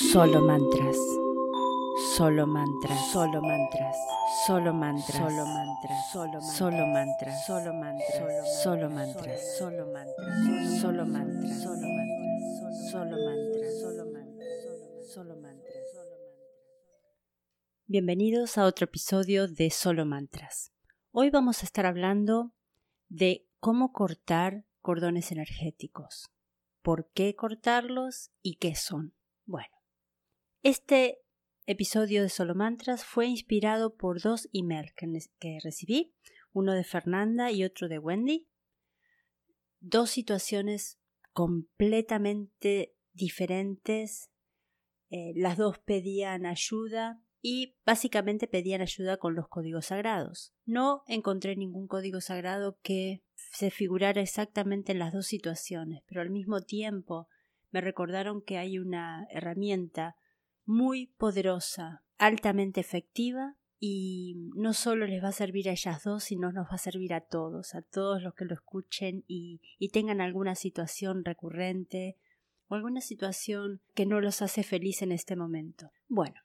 Solo mantras. Solo mantras. Solo mantras. Solo mantras. Solo mantras. Solo Solo mantras. Solo mantras. Solo mantras. Solo mantras. Solo mantras. Solo mantras. Solo mantras. Solo mantras. Solo mantras. Bienvenidos a otro episodio de Solo Mantras. Hoy vamos a estar hablando de cómo cortar cordones energéticos, por qué cortarlos y qué son. Bueno, este episodio de Solo Mantras fue inspirado por dos emails que, recibí, uno de Fernanda y otro de Wendy. Dos situaciones completamente diferentes. Eh, las dos pedían ayuda y básicamente pedían ayuda con los códigos sagrados. No encontré ningún código sagrado que se figurara exactamente en las dos situaciones, pero al mismo tiempo me recordaron que hay una herramienta muy poderosa, altamente efectiva y no solo les va a servir a ellas dos, sino nos va a servir a todos, a todos los que lo escuchen y, tengan alguna situación recurrente o alguna situación que no los hace feliz en este momento. Bueno,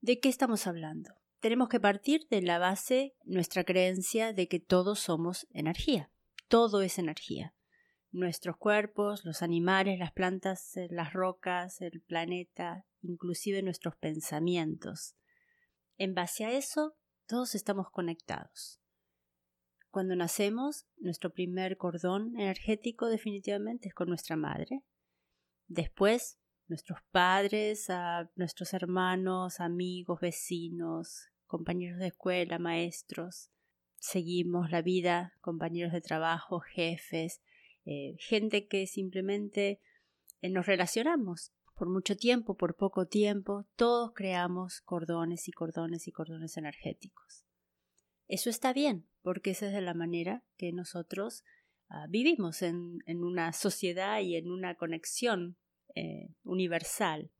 ¿de qué estamos hablando? Tenemos que partir de la base nuestra creencia de que todos somos energía. Todo es energía nuestros cuerpos, los animales, las plantas, eh, las rocas, el planeta, inclusive nuestros pensamientos. En base a eso, todos estamos conectados. Cuando nacemos, nuestro primer cordón energético definitivamente es con nuestra madre. Después, nuestros padres, a nuestros hermanos, amigos, vecinos, compañeros de escuela, maestros. Seguimos la vida, compañeros de trabajo, jefes, eh, gente que simplemente eh, nos relacionamos por mucho tiempo, por poco tiempo, todos creamos cordones y cordones y cordones energéticos. Eso está bien, porque esa es la manera que nosotros ah, vivimos en, una sociedad y en una conexión eh, universal.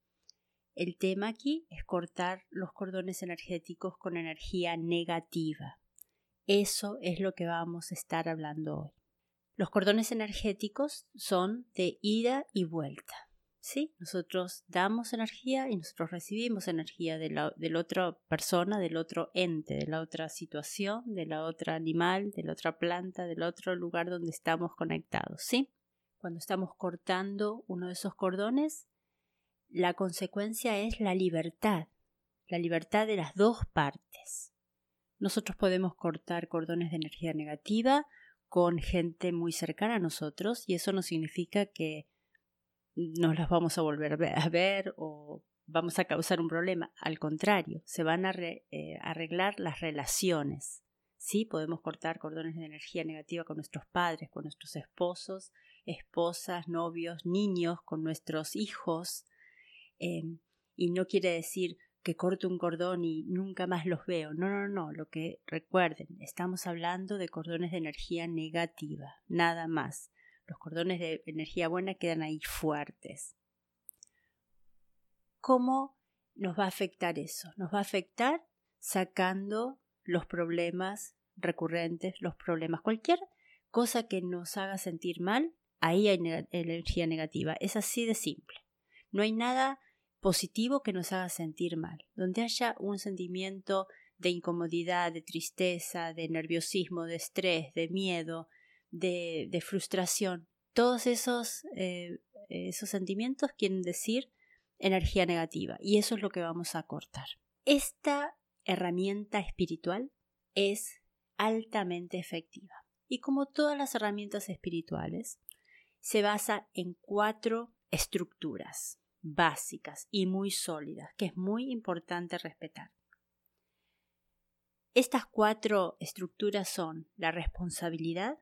El tema aquí es cortar los cordones energéticos con energía negativa. Eso es lo que vamos a estar hablando hoy. Los cordones energéticos son de ida y vuelta. ¿sí? Nosotros damos energía y nosotros recibimos energía de la, otra persona, del otro ente, de la otra situación, de la otra animal, de la otra planta, del otro lugar donde estamos conectados. ¿sí? Cuando estamos cortando uno de esos cordones, la consecuencia es la libertad, la libertad de las dos partes. Nosotros podemos cortar cordones de energía negativa con gente muy cercana a nosotros y eso no significa que nos las vamos a volver a ver o vamos a causar un problema. Al contrario, se van a eh, arreglar las relaciones. Sí, podemos cortar cordones de energía negativa con nuestros padres, con nuestros esposos, esposas, novios, niños, con nuestros hijos. Em, y no quiere decir que corto un cordón y nunca más los veo. No, no, no. Lo que recuerden, estamos hablando de cordones de energía negativa, nada más. Los cordones de energía buena quedan ahí fuertes. ¿Cómo nos va a afectar eso? Nos va a afectar sacando los problemas recurrentes, los problemas, cualquier cosa que nos haga sentir mal, ahí hay energía negativa. Es así de simple. No hay nada positivo que nos haga sentir mal, donde haya un sentimiento de incomodidad, de tristeza, de nerviosismo, de estrés, de miedo, de, frustración. Todos esos, eh, esos sentimientos quieren decir energía negativa y eso es lo que vamos a cortar. Esta herramienta espiritual es altamente efectiva y como todas las herramientas espirituales, se basa en cuatro estructuras básicas y muy sólidas, que es muy importante respetar. Estas cuatro estructuras son la responsabilidad,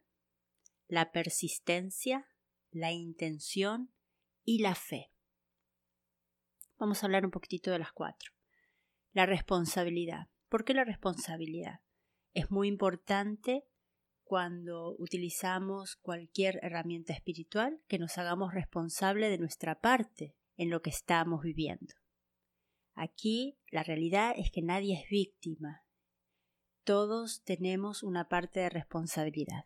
la persistencia, la intención y la fe. Vamos a hablar un poquitito de las cuatro. La responsabilidad. ¿Por qué la responsabilidad? Es muy importante cuando utilizamos cualquier herramienta espiritual que nos hagamos responsable de nuestra parte en lo que estamos viviendo. Aquí la realidad es que nadie es víctima. Todos tenemos una parte de responsabilidad.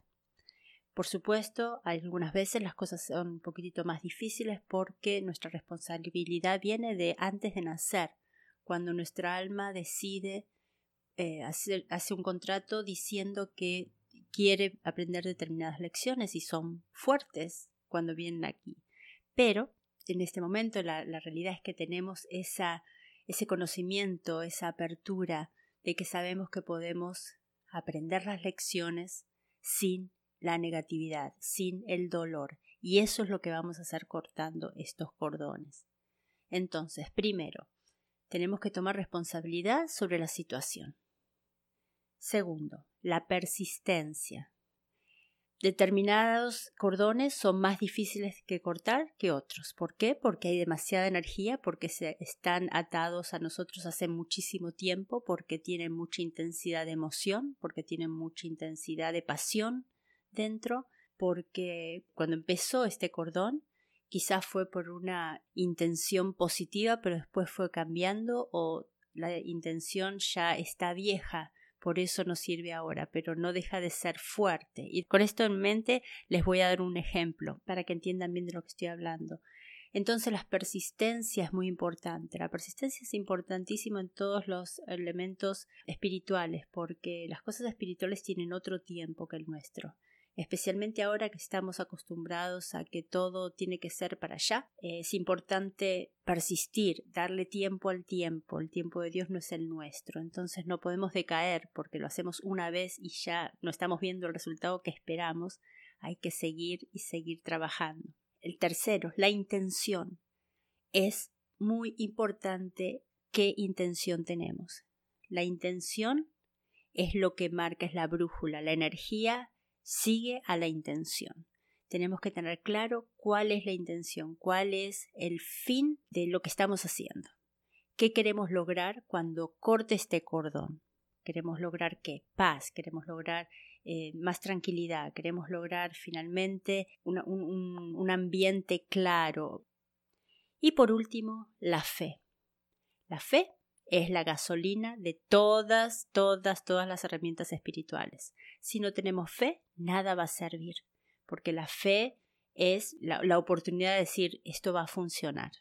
Por supuesto, algunas veces las cosas son un poquitito más difíciles porque nuestra responsabilidad viene de antes de nacer, cuando nuestra alma decide eh, hacer, hace un contrato diciendo que quiere aprender determinadas lecciones y son fuertes cuando vienen aquí. Pero en este momento la, realidad es que tenemos esa, ese conocimiento, esa apertura de que sabemos que podemos aprender las lecciones sin la negatividad, sin el dolor. Y eso es lo que vamos a hacer cortando estos cordones. Entonces, primero, tenemos que tomar responsabilidad sobre la situación. Segundo, la persistencia. Determinados cordones son más difíciles que cortar que otros. ¿Por qué? Porque hay demasiada energía, porque se están atados a nosotros hace muchísimo tiempo, porque tienen mucha intensidad de emoción, porque tienen mucha intensidad de pasión dentro, porque cuando empezó este cordón quizás fue por una intención positiva, pero después fue cambiando o la intención ya está vieja por eso no sirve ahora, pero no deja de ser fuerte. Y con esto en mente les voy a dar un ejemplo para que entiendan bien de lo que estoy hablando. Entonces la persistencia es muy importante. La persistencia es importantísima en todos los elementos espirituales porque las cosas espirituales tienen otro tiempo que el nuestro especialmente ahora que estamos acostumbrados a que todo tiene que ser para allá. Es importante persistir, darle tiempo al tiempo. El tiempo de Dios no es el nuestro, entonces no podemos decaer porque lo hacemos una vez y ya no estamos viendo el resultado que esperamos. Hay que seguir y seguir trabajando. El tercero, la intención. Es muy importante qué intención tenemos. La intención es lo que marca, es la brújula, la energía sigue a la intención. Tenemos que tener claro cuál es la intención, cuál es el fin de lo que estamos haciendo. ¿Qué queremos lograr cuando corte este cordón? Queremos lograr qué? Paz, queremos lograr eh, más tranquilidad, queremos lograr finalmente un, un ambiente claro. Y por último, la fe. La fe es la gasolina de todas, todas, todas las herramientas espirituales. Si no tenemos fe, nada va a servir, porque la fe es la, oportunidad de decir esto va a funcionar,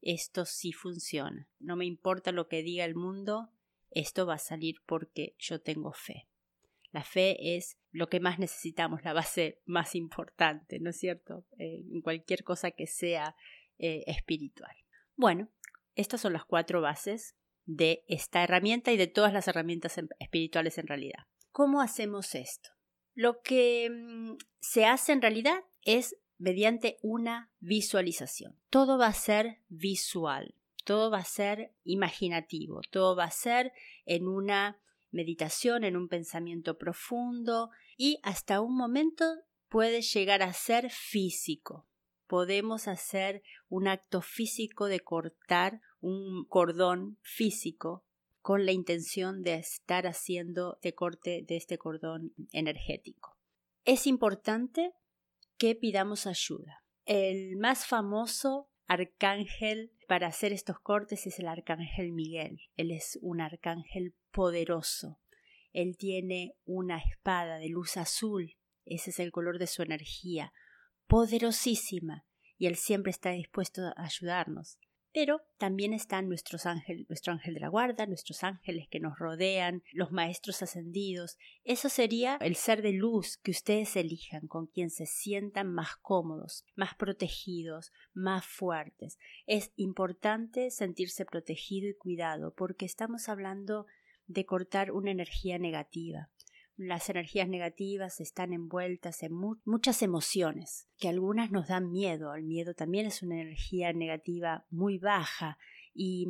esto sí funciona, no me importa lo que diga el mundo, esto va a salir porque yo tengo fe. La fe es lo que más necesitamos, la base más importante, ¿no es cierto? Eh, en cualquier cosa que sea eh, espiritual. Bueno, estas son las cuatro bases de esta herramienta y de todas las herramientas espirituales en realidad. ¿Cómo hacemos esto? Lo que mm, se hace en realidad es mediante una visualización. Todo va a ser visual, todo va a ser imaginativo, todo va a ser en una meditación, en un pensamiento profundo y hasta un momento puede llegar a ser físico. Podemos hacer un acto físico de cortar un cordón físico con la intención de estar haciendo de corte de este cordón energético. Es importante que pidamos ayuda. El más famoso arcángel para hacer estos cortes es el arcángel Miguel. Él es un arcángel poderoso. Él tiene una espada de luz azul. Ese es el color de su energía. Poderosísima. Y él siempre está dispuesto a ayudarnos. Pero también están nuestros ángeles, nuestro ángel de la guarda, nuestros ángeles que nos rodean, los maestros ascendidos. Eso sería el ser de luz que ustedes elijan, con quien se sientan más cómodos, más protegidos, más fuertes. Es importante sentirse protegido y cuidado, porque estamos hablando de cortar una energía negativa. Las energías negativas están envueltas en muchas emociones, que algunas nos dan miedo. El miedo también es una energía negativa muy baja y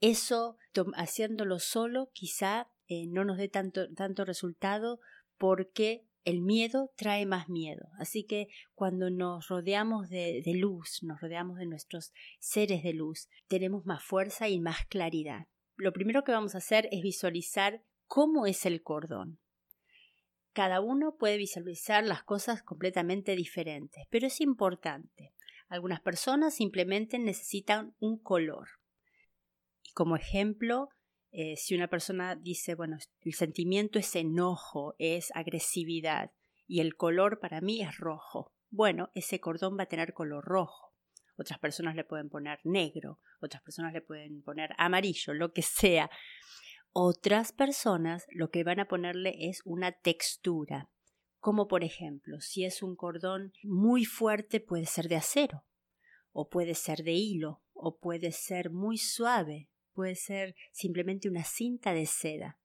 eso, haciéndolo solo, quizá eh, no nos dé tanto, tanto resultado porque el miedo trae más miedo. Así que cuando nos rodeamos de, de, luz, nos rodeamos de nuestros seres de luz, tenemos más fuerza y más claridad. Lo primero que vamos a hacer es visualizar cómo es el cordón. Cada uno puede visualizar las cosas completamente diferentes, pero es importante. Algunas personas simplemente necesitan un color. Y como ejemplo, eh, si una persona dice, bueno, el sentimiento es enojo, es agresividad, y el color para mí es rojo. Bueno, ese cordón va a tener color rojo. Otras personas le pueden poner negro, otras personas le pueden poner amarillo, lo que sea. Otras personas lo que van a ponerle es una textura, como por ejemplo, si es un cordón muy fuerte puede ser de acero, o puede ser de hilo, o puede ser muy suave, puede ser simplemente una cinta de seda.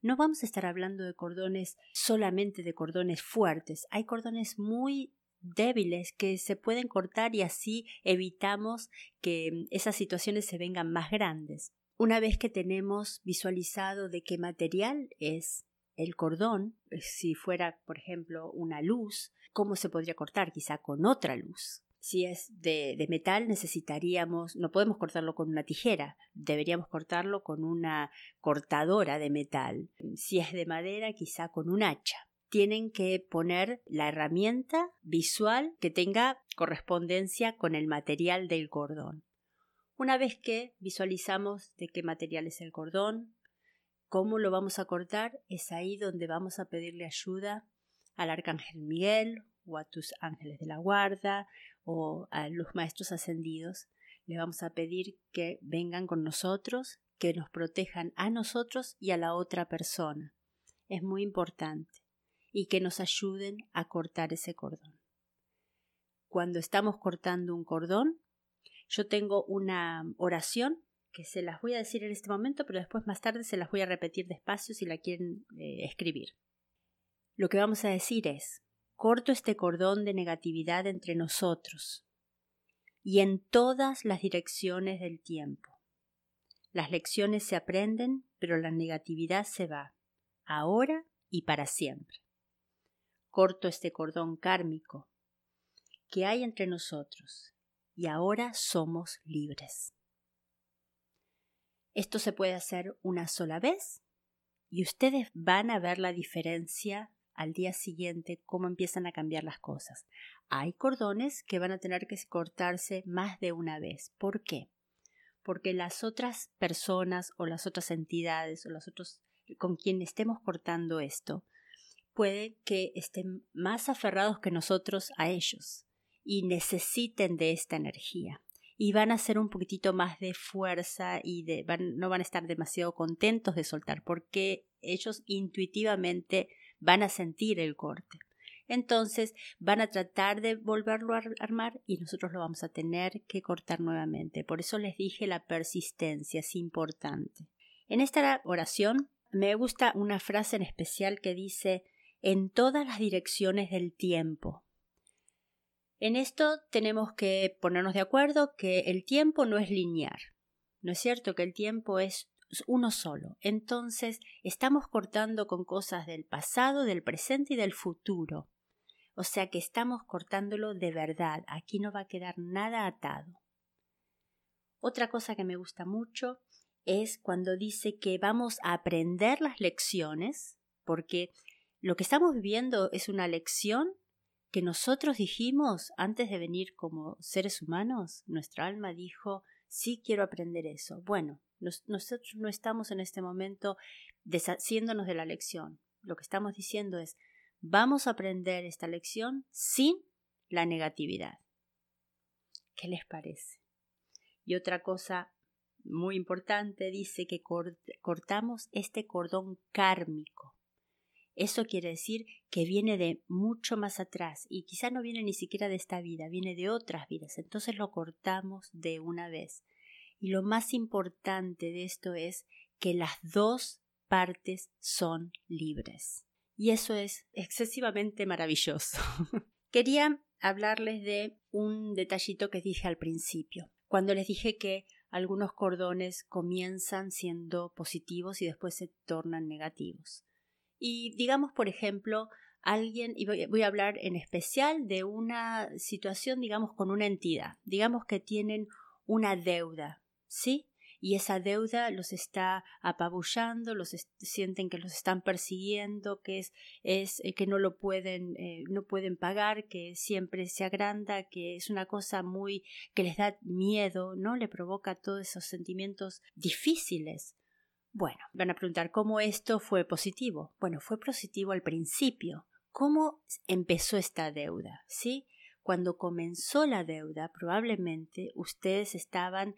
No vamos a estar hablando de cordones solamente de cordones fuertes, hay cordones muy débiles que se pueden cortar y así evitamos que esas situaciones se vengan más grandes. Una vez que tenemos visualizado de qué material es el cordón, eh, si fuera, por ejemplo, una luz, ¿cómo se podría cortar? Quizá con otra luz. Si es de, de, metal, necesitaríamos, no podemos cortarlo con una tijera, deberíamos cortarlo con una cortadora de metal. Si es de madera, quizá con un hacha. Tienen que poner la herramienta visual que tenga correspondencia con el material del cordón. Una vez que visualizamos de qué material es el cordón, cómo lo vamos a cortar, es ahí donde vamos a pedirle ayuda al arcángel Miguel o a tus ángeles de la guarda o a los maestros ascendidos. Le vamos a pedir que vengan con nosotros, que nos protejan a nosotros y a la otra persona. Es muy importante. Y que nos ayuden a cortar ese cordón. Cuando estamos cortando un cordón, yo tengo una oración que se las voy a decir en este momento, pero después más tarde se las voy a repetir despacio si la quieren eh, escribir. Lo que vamos a decir es, corto este cordón de negatividad entre nosotros y en todas las direcciones del tiempo. Las lecciones se aprenden, pero la negatividad se va, ahora y para siempre. Corto este cordón kármico que hay entre nosotros y ahora somos libres. Esto se puede hacer una sola vez y ustedes van a ver la diferencia al día siguiente cómo empiezan a cambiar las cosas. Hay cordones que van a tener que cortarse más de una vez. ¿Por qué? Porque las otras personas o las otras entidades o los otros con quien estemos cortando esto puede que estén más aferrados que nosotros a ellos y necesiten de esta energía. Y van a hacer un poquitito más de fuerza y no van a estar demasiado contentos de soltar porque ellos intuitivamente van a sentir el corte. Entonces van a tratar de volverlo a armar y nosotros lo vamos a tener que cortar nuevamente. Por eso les dije la persistencia es importante. En esta oración me gusta una frase en especial que dice en todas las direcciones del tiempo. En esto tenemos que ponernos de acuerdo que el tiempo no es lineal. ¿No es cierto que el tiempo es uno solo? Entonces estamos cortando con cosas del pasado, del presente y del futuro. O sea que estamos cortándolo de verdad. Aquí no va a quedar nada atado. Otra cosa que me gusta mucho es cuando dice que vamos a aprender las lecciones, porque lo que estamos viviendo es una lección que nosotros dijimos antes de venir como seres humanos, nuestra alma dijo, sí quiero aprender eso. Bueno, nosotros no estamos en este momento deshaciéndonos de la lección. Lo que estamos diciendo es, vamos a aprender esta lección sin la negatividad. ¿Qué les parece? Y otra cosa muy importante dice que cortamos este cordón kármico eso quiere decir que viene de mucho más atrás y quizá no viene ni siquiera de esta vida, viene de otras vidas. Entonces lo cortamos de una vez. Y lo más importante de esto es que las dos partes son libres. Y eso es excesivamente maravilloso. Quería hablarles de un detallito que dije al principio, cuando les dije que algunos cordones comienzan siendo positivos y después se tornan negativos. Y digamos, por ejemplo, alguien, y voy, a hablar en especial de una situación, digamos, con una entidad, digamos que tienen una deuda, ¿sí? Y esa deuda los está apabullando, los sienten que los están persiguiendo, que es, es eh, que no lo pueden, eh, no pueden pagar, que siempre se agranda, que es una cosa muy que les da miedo, ¿no? Le provoca todos esos sentimientos difíciles. Bueno, van a preguntar cómo esto fue positivo. Bueno, fue positivo al principio. ¿Cómo empezó esta deuda? ¿Sí? Cuando comenzó la deuda, probablemente ustedes estaban,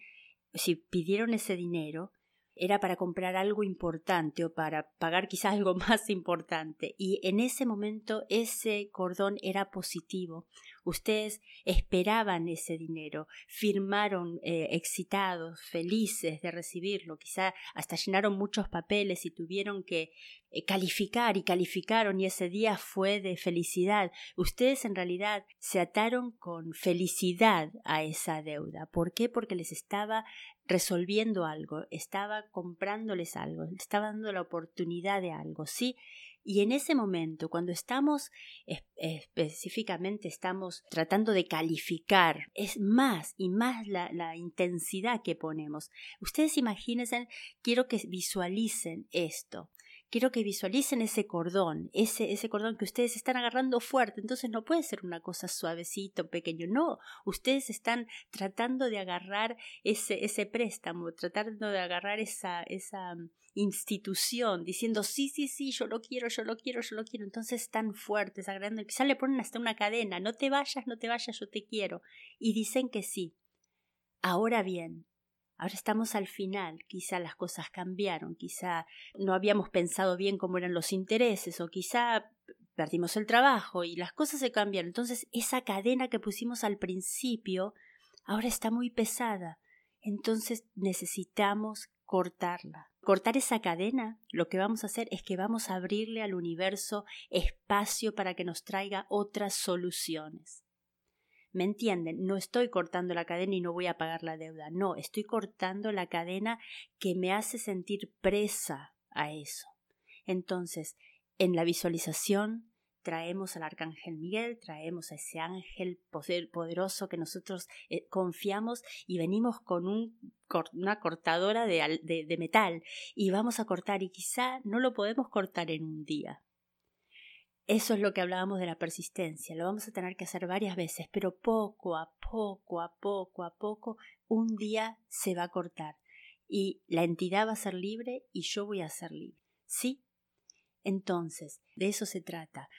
si pidieron ese dinero, era para comprar algo importante o para pagar quizás algo más importante. Y en ese momento ese cordón era positivo. Ustedes esperaban ese dinero, firmaron eh, excitados, felices de recibirlo, quizá hasta llenaron muchos papeles y tuvieron que eh, calificar y calificaron y ese día fue de felicidad. Ustedes en realidad se ataron con felicidad a esa deuda. ¿Por qué? Porque les estaba resolviendo algo, estaba comprándoles algo, estaba dando la oportunidad de algo, ¿sí? Y en ese momento, cuando estamos específicamente, estamos tratando de calificar, es más y más la, la intensidad que ponemos. Ustedes imagínense, quiero que visualicen esto quiero que visualicen ese cordón, ese, ese cordón que ustedes están agarrando fuerte. Entonces no puede ser una cosa suavecito, pequeño. No, ustedes están tratando de agarrar ese, ese préstamo, tratando de agarrar esa, esa mm, institución, diciendo sí, sí, sí, yo lo quiero, yo lo quiero, yo lo quiero. Entonces están fuertes, agarrando, quizá le ponen hasta una cadena, no te vayas, no te vayas, yo te quiero. Y dicen que sí. Ahora bien, Ahora estamos al final, quizá las cosas cambiaron, quizá no habíamos pensado bien cómo eran los intereses o quizá perdimos el trabajo y las cosas se cambiaron. Entonces esa cadena que pusimos al principio ahora está muy pesada. Entonces necesitamos cortarla. Cortar esa cadena, lo que vamos a hacer es que vamos a abrirle al universo espacio para que nos traiga otras soluciones. ¿Me entienden? No estoy cortando la cadena y no voy a pagar la deuda. No, estoy cortando la cadena que me hace sentir presa a eso. Entonces, en la visualización traemos al arcángel Miguel, traemos a ese ángel poderoso que nosotros eh, confiamos y venimos con una cortadora de metal y vamos a cortar y quizá no lo podemos cortar en un día, eso es lo que hablábamos de la persistencia. Lo vamos a tener que hacer varias veces, pero poco a poco, a poco, a poco, un día se va a cortar. Y la entidad va a ser libre y yo voy a ser libre. ¿Sí? Entonces, de eso se trata.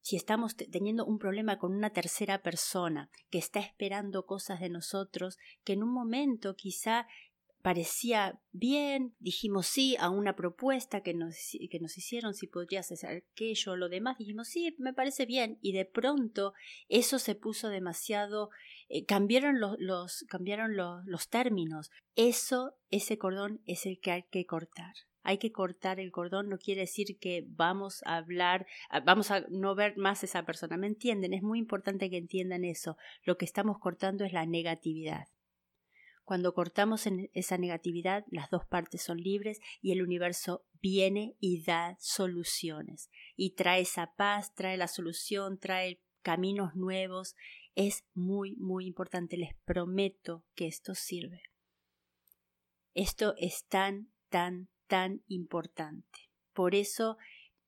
Si estamos teniendo un problema con una tercera persona que está esperando cosas de nosotros, que en un momento quizá parecía bien, dijimos sí a una propuesta que nos, que nos hicieron, si podrías hacer aquello o lo demás, dijimos sí, me parece bien, y de pronto eso se puso demasiado, eh, cambiaron, los, los cambiaron los, los términos, eso, ese cordón es el que hay que cortar hay que cortar el cordón, no quiere decir que vamos a hablar, vamos a no ver más a esa persona, ¿me entienden? Es muy importante que entiendan eso. Lo que estamos cortando es la negatividad. Cuando cortamos en esa negatividad, las dos partes son libres y el universo viene y da soluciones. Y trae esa paz, trae la solución, trae caminos nuevos. Es muy, muy importante. Les prometo que esto sirve. Esto es tan, tan, tan importante. Por eso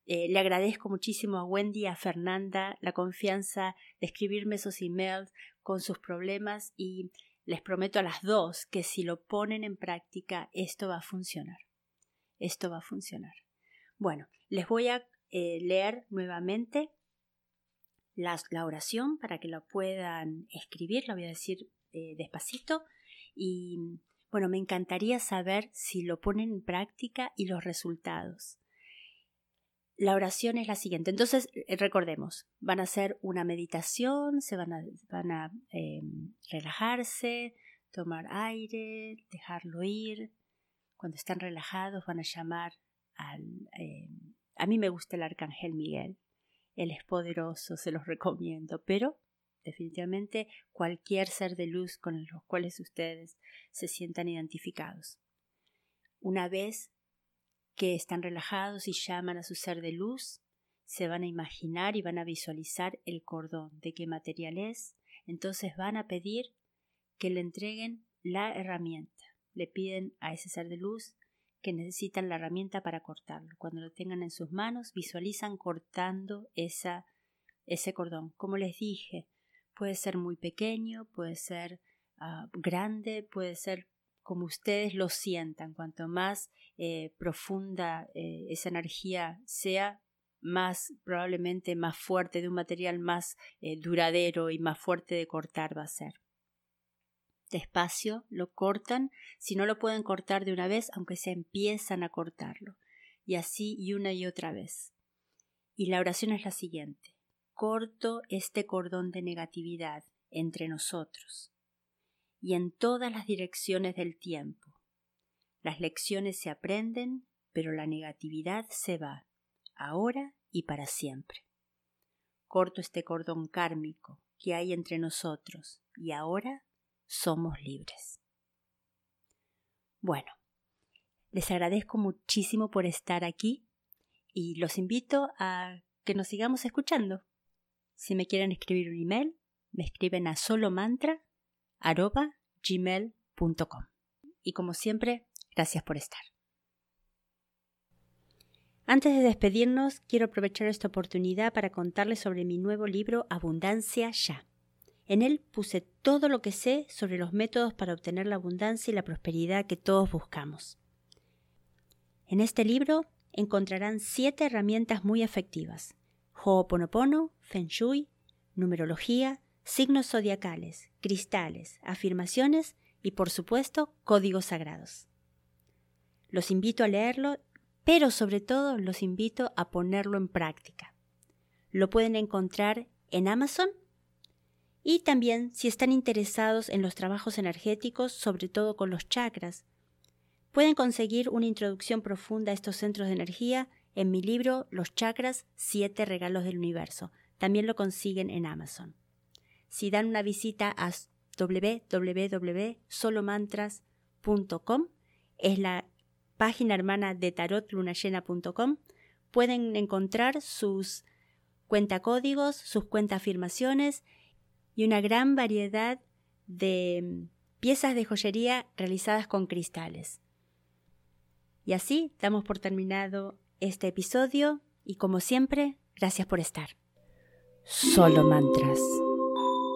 eh, le agradezco muchísimo a Wendy, a Fernanda, la confianza de escribirme esos emails con sus problemas y les prometo a las dos que si lo ponen en práctica, esto va a funcionar. Esto va a funcionar. Bueno, les voy a eh, leer nuevamente la, oración para que la puedan escribir, la voy a decir eh, despacito. Y bueno, me encantaría saber si lo ponen en práctica y los resultados. La oración es la siguiente. Entonces, eh, recordemos, van a hacer una meditación, se van a, van a em, relajarse, tomar aire, dejarlo ir. Cuando están relajados van a llamar al... Em, a mí me gusta el arcángel Miguel. Él es poderoso, se los recomiendo, pero definitivamente cualquier ser de luz con los cuales ustedes se sientan identificados. Una vez que están relajados y llaman a su ser de luz, se van a imaginar y van a visualizar el cordón, de qué material es, entonces van a pedir que le entreguen la herramienta. Le piden a ese ser de luz que necesitan la herramienta para cortarlo. Cuando lo tengan en sus manos, visualizan cortando esa, ese cordón. Como les dije, puede ser muy pequeño, puede ser ah, grande, puede ser como ustedes lo sientan. Cuanto más eh, profunda eh, esa energía sea, más probablemente más fuerte, de un material más eh, duradero y más fuerte de cortar va a ser. Despacio lo cortan, si no lo pueden cortar de una vez, aunque se empiezan a cortarlo, y así y una y otra vez. Y la oración es la siguiente. Corto este cordón de negatividad entre nosotros y en todas las direcciones del tiempo. Las lecciones se aprenden, pero la negatividad se va ahora y para siempre. Corto este cordón kármico que hay entre nosotros y ahora somos libres. Bueno, les agradezco muchísimo por estar aquí y los invito a que nos sigamos escuchando. Si me quieren escribir un email, me escriben a solomantra.gmail.com. Y como siempre, gracias por estar. Antes de despedirnos, quiero aprovechar esta oportunidad para contarles sobre mi nuevo libro Abundancia Ya. En él puse todo lo que sé sobre los métodos para obtener la abundancia y la prosperidad que todos buscamos. En este libro encontrarán siete herramientas muy efectivas: Ho'oponopono, Feng Shui, numerología, signos zodiacales, cristales, afirmaciones y, por supuesto, códigos sagrados. Los invito a leerlo pero sobre todo los invito a ponerlo en práctica. Lo pueden encontrar en Amazon y también si están interesados en los trabajos energéticos, sobre todo con los chakras, pueden conseguir una introducción profunda a estos centros de energía en mi libro Los chakras, siete regalos del universo. También lo consiguen en Amazon. Si dan una visita a www.solomantras.com, es la página hermana de tarotlunallena.com pueden encontrar sus cuentacódigos, sus cuentaafirmaciones y una gran variedad de mm, piezas de joyería realizadas con cristales. Y así damos por terminado este episodio y como siempre, gracias por estar. Solo mantras.